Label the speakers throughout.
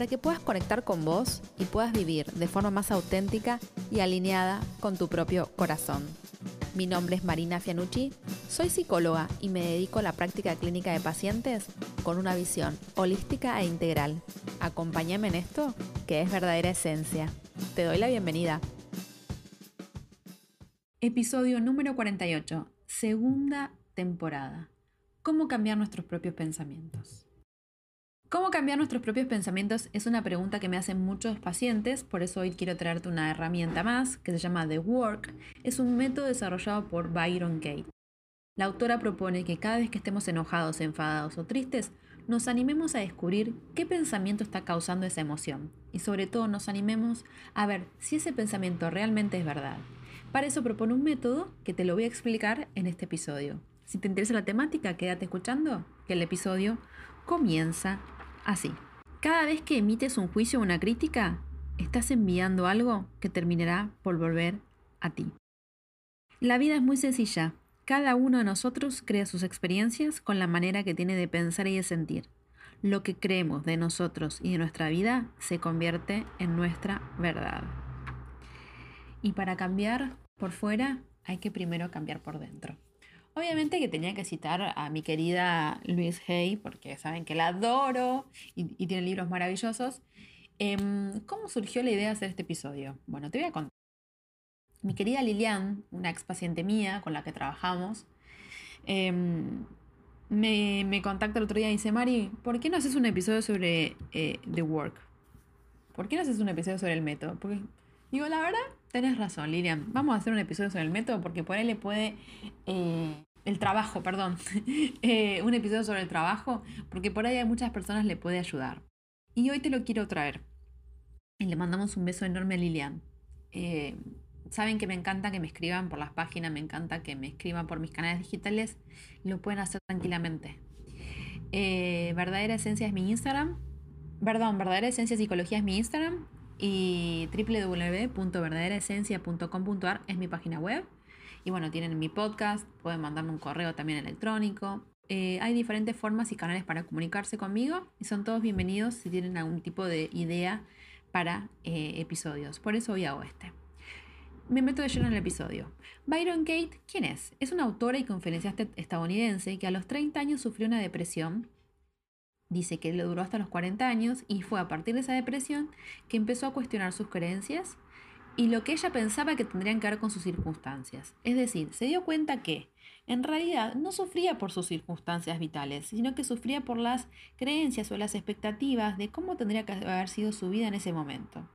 Speaker 1: para que puedas conectar con vos y puedas vivir de forma más auténtica y alineada con tu propio corazón. Mi nombre es Marina Fianucci, soy psicóloga y me dedico a la práctica clínica de pacientes con una visión holística e integral. Acompáñame en esto, que es verdadera esencia. Te doy la bienvenida. Episodio número 48, segunda temporada. ¿Cómo cambiar nuestros propios pensamientos? ¿Cómo cambiar nuestros propios pensamientos? Es una pregunta que me hacen muchos pacientes, por eso hoy quiero traerte una herramienta más que se llama The Work. Es un método desarrollado por Byron Kate. La autora propone que cada vez que estemos enojados, enfadados o tristes, nos animemos a descubrir qué pensamiento está causando esa emoción y sobre todo nos animemos a ver si ese pensamiento realmente es verdad. Para eso propone un método que te lo voy a explicar en este episodio. Si te interesa la temática, quédate escuchando, que el episodio comienza así. Cada vez que emites un juicio o una crítica, estás enviando algo que terminará por volver a ti. La vida es muy sencilla. Cada uno de nosotros crea sus experiencias con la manera que tiene de pensar y de sentir. Lo que creemos de nosotros y de nuestra vida se convierte en nuestra verdad. Y para cambiar por fuera hay que primero cambiar por dentro. Obviamente que tenía que citar a mi querida Louise Hay, porque saben que la adoro y, tiene libros maravillosos. Em, ¿Cómo surgió la idea de hacer este episodio? Bueno, te voy a contar. Mi querida Lilian, una ex paciente mía con la que trabajamos, em, me, me, contacta el otro día y dice, Mari, ¿por qué no haces un episodio sobre eh, The Work? ¿Por qué no haces un episodio sobre el método? Porque Digo, la verdad, tenés razón, Lilian. Vamos a hacer un episodio sobre el método porque por ahí le puede... Eh, el trabajo, perdón. Eh, un episodio sobre el trabajo porque por ahí a muchas personas le puede ayudar. Y hoy te lo quiero traer. Y le mandamos un beso enorme a Lilian. Eh, saben que me encanta que me escriban por las páginas, me encanta que me escriban por mis canales digitales. Lo pueden hacer tranquilamente. verdadera Esencia es mi Instagram. Perdón, Verdadera Esencia Psicología es mi Instagram y www.verdaderaesencia.com.ar es mi página web. Y bueno, tienen mi podcast, pueden mandarme un correo también electrónico. Eh, hay diferentes formas y canales para comunicarse conmigo y son todos bienvenidos si tienen algún tipo de idea para eh, episodios. Por eso hoy hago este. Me meto de lleno en el episodio. Byron Kate, ¿quién es? Es una autora y conferenciante estadounidense que a los 30 años sufrió una depresión Dice que le duró hasta los 40 años y fue a partir de esa depresión que empezó a cuestionar sus creencias y lo que ella pensaba que tendrían que ver con sus circunstancias. Es decir, se dio cuenta que en realidad no sufría por sus circunstancias vitales, sino que sufría por las creencias o las expectativas de cómo tendría que haber sido su vida en ese momento.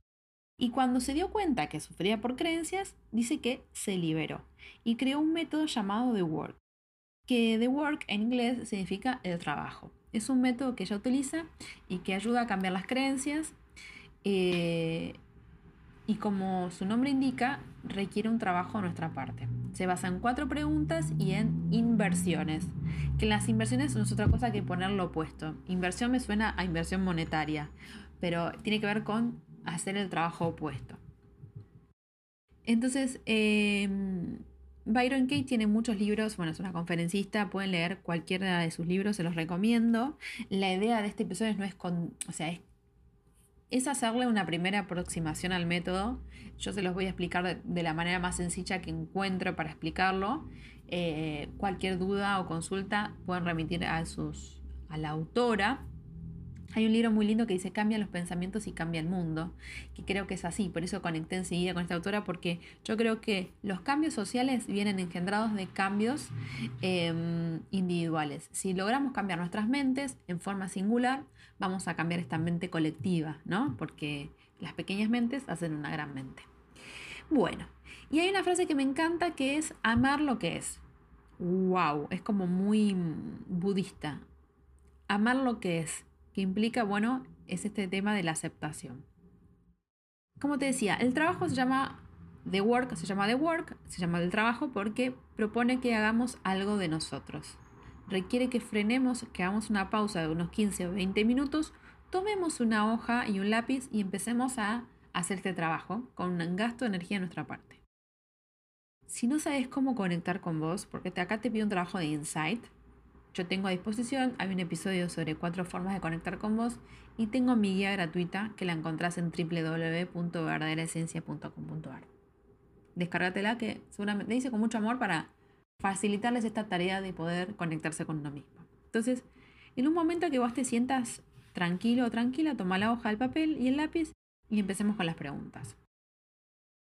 Speaker 1: Y cuando se dio cuenta que sufría por creencias, dice que se liberó y creó un método llamado The Work, que The Work en inglés significa el trabajo. Es un método que ella utiliza y que ayuda a cambiar las creencias. Eh, y como su nombre indica, requiere un trabajo de nuestra parte. Se basa en cuatro preguntas y en inversiones. Que las inversiones no es otra cosa que poner lo opuesto. Inversión me suena a inversión monetaria, pero tiene que ver con hacer el trabajo opuesto. Entonces, em, Byron Kate tiene muchos libros, bueno, es una conferencista, pueden leer cualquiera de sus libros, se los recomiendo. La idea de este episodio no es con, o sea, es, hacerle una primera aproximación al método. Yo se los voy a explicar de, la manera más sencilla que encuentro para explicarlo. Eh, cualquier duda o consulta pueden remitir a, sus, a la autora hay un libro muy lindo que dice Cambia los pensamientos y cambia el mundo, que creo que es así, por eso conecté enseguida con esta autora, porque yo creo que los cambios sociales vienen engendrados de cambios em, individuales. Si logramos cambiar nuestras mentes en forma singular, vamos a cambiar esta mente colectiva, ¿no? Porque las pequeñas mentes hacen una gran mente. Bueno, y hay una frase que me encanta que es amar lo que es. ¡Wow! Es como muy budista. Amar lo que es que implica, bueno, es este tema de la aceptación. Como te decía, el trabajo se llama The Work se llama The Work, se llama del trabajo porque propone que hagamos algo de nosotros. Requiere que frenemos, que hagamos una pausa de unos 15 o 20 minutos, tomemos una hoja y un lápiz y empecemos a hacer este trabajo con un gasto de energía en nuestra parte. Si no sabes cómo conectar con vos, porque acá te pido un trabajo de insight, yo tengo a disposición, hay un episodio sobre cuatro formas de conectar con vos y tengo mi guía gratuita que la encontrás en www.verdaderaesencia.com.ar. Descárgatela que seguramente hice con mucho amor para facilitarles esta tarea de poder conectarse con uno mismo. Entonces, en un momento que vos te sientas tranquilo o tranquila, toma la hoja, el papel y el lápiz y empecemos con las preguntas.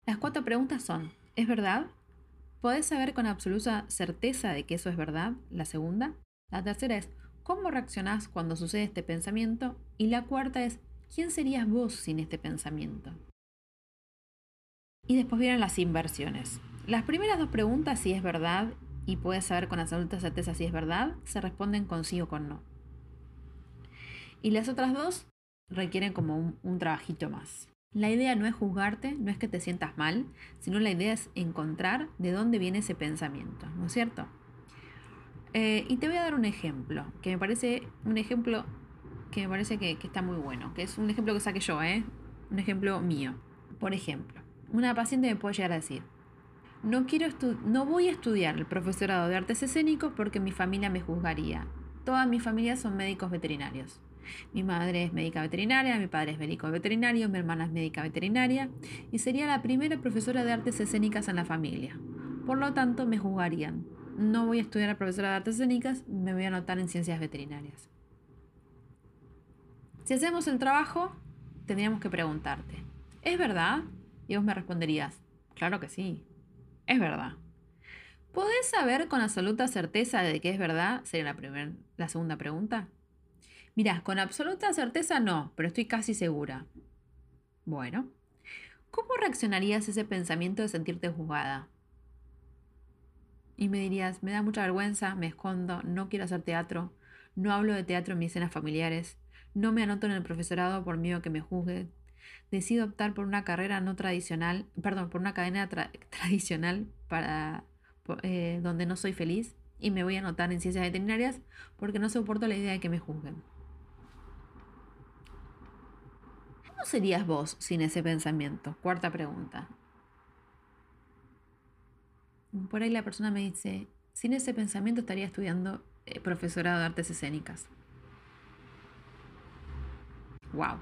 Speaker 1: Las cuatro preguntas son, ¿es verdad? ¿Podés saber con absoluta certeza de que eso es verdad? La segunda. La tercera es, ¿cómo reaccionás cuando sucede este pensamiento? Y la cuarta es, ¿quién serías vos sin este pensamiento? Y después vienen las inversiones. Las primeras dos preguntas, si es verdad y puedes saber con absoluta certeza si es verdad, se responden con sí o con no. Y las otras dos requieren como un, un trabajito más. La idea no es juzgarte, no es que te sientas mal, sino la idea es encontrar de dónde viene ese pensamiento, ¿no es cierto? Eh, y te voy a dar un ejemplo, que me parece un ejemplo que me parece que, está muy bueno, que es un ejemplo que saqué yo, ¿eh? un ejemplo mío. Por ejemplo, una paciente me puede llegar a decir, no, quiero no voy a estudiar el profesorado de artes escénicos porque mi familia me juzgaría. Toda mi familia son médicos veterinarios. Mi madre es médica veterinaria, mi padre es médico veterinario, mi hermana es médica veterinaria y sería la primera profesora de artes escénicas en la familia. Por lo tanto, me juzgarían no voy a estudiar a profesora de artes escénicas, me voy a anotar en ciencias veterinarias. Si hacemos el trabajo, tendríamos que preguntarte, ¿es verdad? Y vos me responderías, claro que sí, es verdad. ¿Podés saber con absoluta certeza de que es verdad? Sería la, la segunda pregunta. Mirá, con absoluta certeza no, pero estoy casi segura. Bueno, ¿cómo reaccionarías a ese pensamiento de sentirte juzgada? Y me dirías, me da mucha vergüenza, me escondo, no quiero hacer teatro, no hablo de teatro en mis escenas familiares, no me anoto en el profesorado por miedo que me juzguen, decido optar por una carrera no tradicional, perdón, por una cadena tradicional para eh, donde no soy feliz y me voy a anotar en ciencias veterinarias porque no soporto la idea de que me juzguen. ¿Cómo serías vos sin ese pensamiento? Cuarta pregunta. Por ahí la persona me dice, sin ese pensamiento estaría estudiando eh, profesorado de artes escénicas. Wow.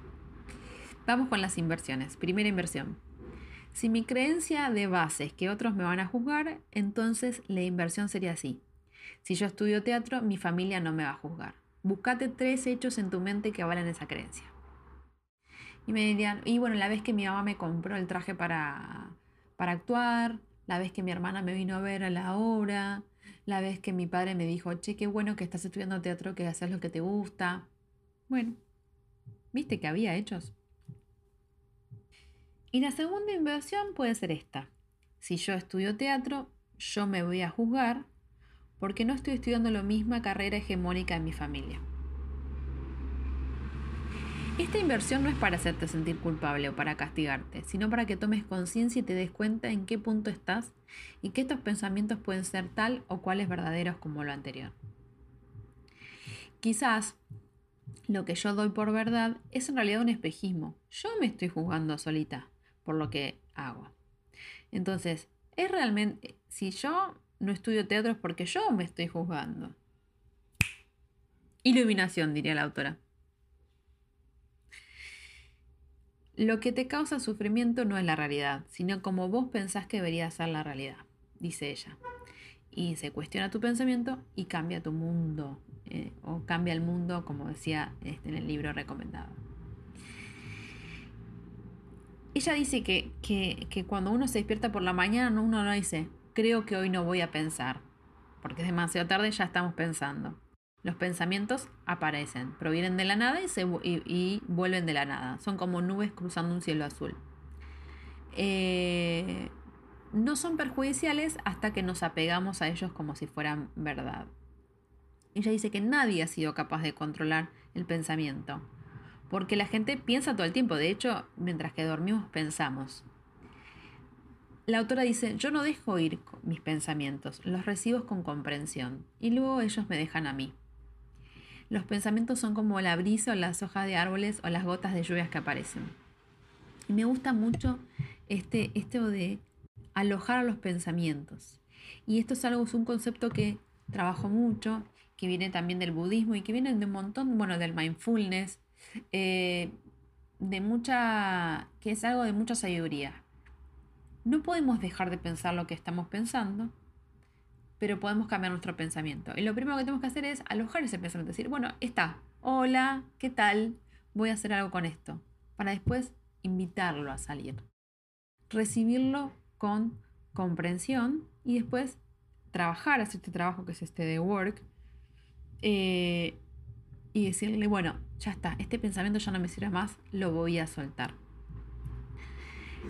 Speaker 1: Vamos con las inversiones. Primera inversión. Si mi creencia de base es que otros me van a juzgar, entonces la inversión sería así. Si yo estudio teatro, mi familia no me va a juzgar. Búscate tres hechos en tu mente que avalan esa creencia. Y me dirían, y bueno, la vez que mi mamá me compró el traje para, para actuar, la vez que mi hermana me vino a ver a la obra, la vez que mi padre me dijo, che, qué bueno que estás estudiando teatro, que haces lo que te gusta. Bueno, viste que había hechos. Y la segunda inversión puede ser esta. Si yo estudio teatro, yo me voy a juzgar porque no estoy estudiando la misma carrera hegemónica en mi familia. Esta inversión no es para hacerte sentir culpable o para castigarte, sino para que tomes conciencia y te des cuenta en qué punto estás y que estos pensamientos pueden ser tal o cuales verdaderos como lo anterior. Quizás lo que yo doy por verdad es en realidad un espejismo. Yo me estoy juzgando solita por lo que hago. Entonces, es realmente, si yo no estudio teatro es porque yo me estoy juzgando. Iluminación, diría la autora. Lo que te causa sufrimiento no es la realidad, sino como vos pensás que debería ser la realidad, dice ella. Y se cuestiona tu pensamiento y cambia tu mundo, eh, o cambia el mundo, como decía este, en el libro recomendado. Ella dice que, que, cuando uno se despierta por la mañana, uno no dice, creo que hoy no voy a pensar, porque es demasiado tarde, ya estamos pensando. Los pensamientos aparecen, provienen de la nada y, se, y, vuelven de la nada. Son como nubes cruzando un cielo azul. Eh, no son perjudiciales hasta que nos apegamos a ellos como si fueran verdad. Ella dice que nadie ha sido capaz de controlar el pensamiento, porque la gente piensa todo el tiempo, de hecho, mientras que dormimos pensamos. la autora dice, yo no dejo ir mis pensamientos, los recibo con comprensión y luego ellos me dejan a mí. Los pensamientos son como la brisa o las hojas de árboles o las gotas de lluvias que aparecen. Y me gusta mucho este, esto de alojar a los pensamientos. Y esto es algo, es un concepto que trabajo mucho, que viene también del budismo y que viene de un montón, bueno, del mindfulness, eh, de mucha, que es algo de mucha sabiduría. No podemos dejar de pensar lo que estamos pensando, pero podemos cambiar nuestro pensamiento. Y lo primero que tenemos que hacer es alojar ese pensamiento, decir, bueno, está, hola, ¿qué tal? Voy a hacer algo con esto, para después invitarlo a salir. Recibirlo con comprensión y después trabajar, hacer este trabajo que es este de work, eh, y decirle, bueno, ya está, este pensamiento ya no me sirve más, lo voy a soltar.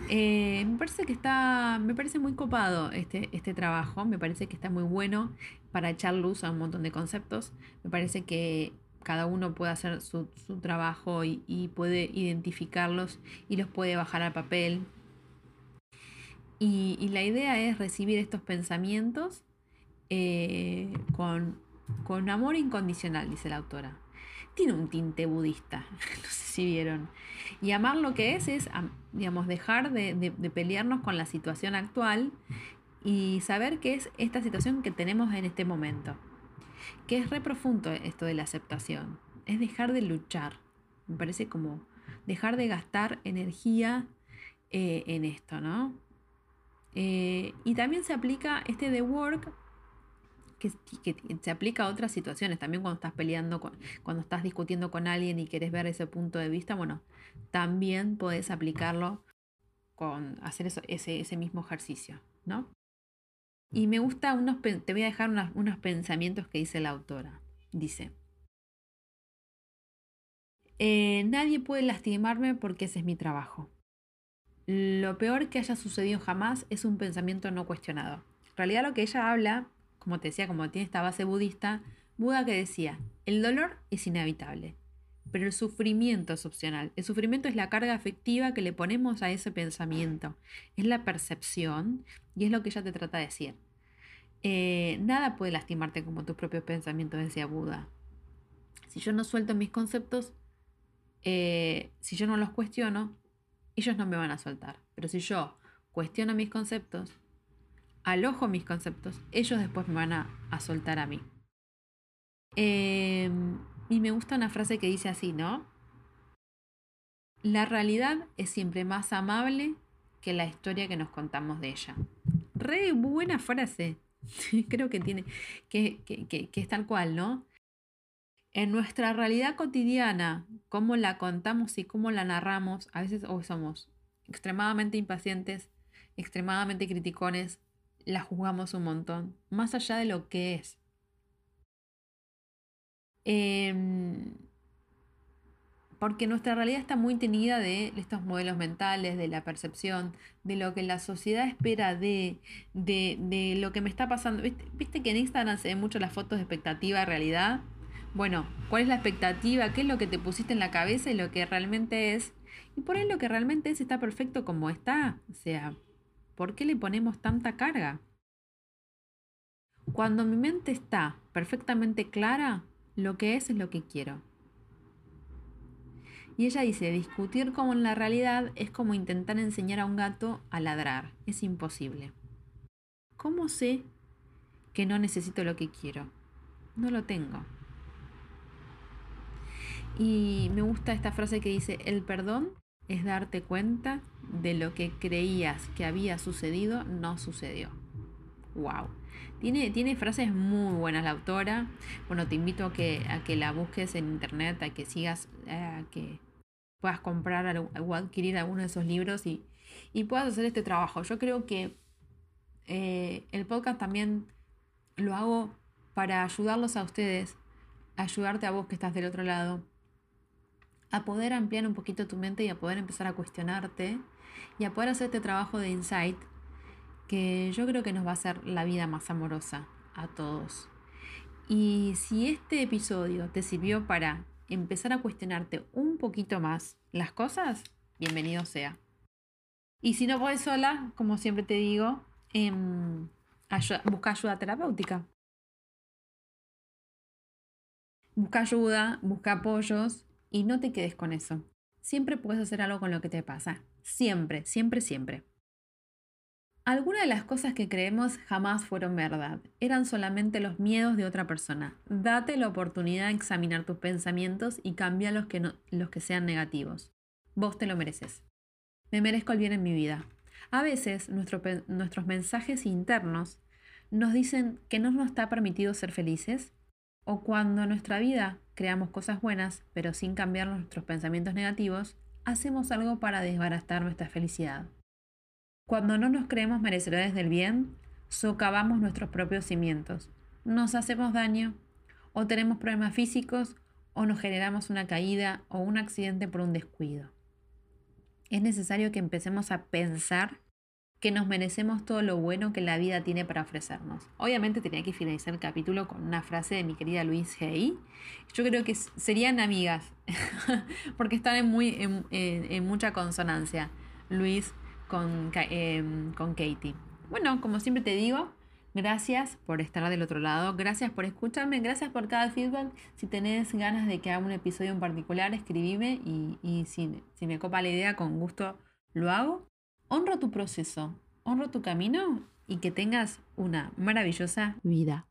Speaker 1: Eh, me parece que está, me parece muy copado este, este trabajo, me parece que está muy bueno para echar luz a un montón de conceptos, me parece que cada uno puede hacer su, trabajo y, puede identificarlos y los puede bajar al papel. Y, la idea es recibir estos pensamientos eh, con, con amor incondicional, dice la autora tiene un tinte budista, no sé si vieron. Y amar lo que es es, digamos, dejar de, de, pelearnos con la situación actual y saber qué es esta situación que tenemos en este momento. Que es re profundo esto de la aceptación. Es dejar de luchar. Me parece como dejar de gastar energía eh, en esto, ¿no? Eh, y también se aplica este de work que, se aplica a otras situaciones. También cuando estás peleando, cuando estás discutiendo con alguien y quieres ver ese punto de vista, bueno, también puedes aplicarlo con hacer ese, ese mismo ejercicio, ¿no? Y me gusta unos, te voy a dejar unos, pensamientos que dice la autora. Dice, eh, nadie puede lastimarme porque ese es mi trabajo. Lo peor que haya sucedido jamás es un pensamiento no cuestionado. En realidad lo que ella habla como te decía, como tiene esta base budista, Buda que decía, el dolor es inevitable, pero el sufrimiento es opcional. El sufrimiento es la carga afectiva que le ponemos a ese pensamiento, es la percepción y es lo que ella te trata de decir. Eh, nada puede lastimarte como tus propios pensamientos, decía Buda. Si yo no suelto mis conceptos, eh, si yo no los cuestiono, ellos no me van a soltar. Pero si yo cuestiono mis conceptos, alojo mis conceptos, ellos después me van a, soltar a mí. Em, y me gusta una frase que dice así, ¿no? La realidad es siempre más amable que la historia que nos contamos de ella. Re buena frase. Creo que tiene, que, que, es tal cual, ¿no? En nuestra realidad cotidiana, cómo la contamos y cómo la narramos, a veces somos extremadamente impacientes, extremadamente criticones, la juzgamos un montón, más allá de lo que es. Em, porque nuestra realidad está muy tenida de estos modelos mentales, de la percepción, de lo que la sociedad espera de, de, lo que me está pasando. ¿Viste, que en Instagram se ven mucho las fotos de expectativa realidad? Bueno, ¿cuál es la expectativa? ¿Qué es lo que te pusiste en la cabeza y lo que realmente es? Y por ahí lo que realmente es está perfecto como está. O sea, ¿Por qué le ponemos tanta carga? Cuando mi mente está perfectamente clara, lo que es es lo que quiero. Y ella dice, discutir como en la realidad es como intentar enseñar a un gato a ladrar. Es imposible. ¿Cómo sé que no necesito lo que quiero? No lo tengo. Y me gusta esta frase que dice, el perdón es darte cuenta de lo que creías que había sucedido no sucedió. ¡Wow! Tiene, tiene frases muy buenas la autora. Bueno, te invito a que, a que la busques en internet, a que sigas, eh, a que puedas comprar o adquirir alguno de esos libros y, y puedas hacer este trabajo. Yo creo que eh, el podcast también lo hago para ayudarlos a ustedes, ayudarte a vos que estás del otro lado, a poder ampliar un poquito tu mente y a poder empezar a cuestionarte y a poder hacer este trabajo de insight que yo creo que nos va a hacer la vida más amorosa a todos. Y si este episodio te sirvió para empezar a cuestionarte un poquito más las cosas, bienvenido sea. Y si no puedes sola, como siempre te digo, em, busca ayuda terapéutica. Busca ayuda, busca apoyos y no te quedes con eso. Siempre puedes hacer algo con lo que te pasa. Siempre, siempre, siempre. Algunas de las cosas que creemos jamás fueron verdad. Eran solamente los miedos de otra persona. Date la oportunidad de examinar tus pensamientos y cambia los que, los que sean negativos. Vos te lo mereces. Me merezco el bien en mi vida. A veces nuestros mensajes internos nos dicen que no nos está permitido ser felices o cuando en nuestra vida creamos cosas buenas pero sin cambiar nuestros pensamientos negativos, hacemos algo para desbaratar nuestra felicidad. Cuando no nos creemos merecedores del bien, socavamos nuestros propios cimientos, nos hacemos daño, o tenemos problemas físicos, o nos generamos una caída o un accidente por un descuido. Es necesario que empecemos a pensar que nos merecemos todo lo bueno que la vida tiene para ofrecernos. Obviamente tenía que finalizar el capítulo con una frase de mi querida Luis Hay. Yo creo que serían amigas, porque están en, muy, en mucha consonancia. Luis con, em, con Katie. Bueno, como siempre te digo, gracias por estar del otro lado, gracias por escucharme, gracias por cada feedback. Si tenés ganas de que haga un episodio en particular, escribime y, y si, si me copa la idea, con gusto lo hago. Honro tu proceso, honro tu camino y que tengas una maravillosa vida.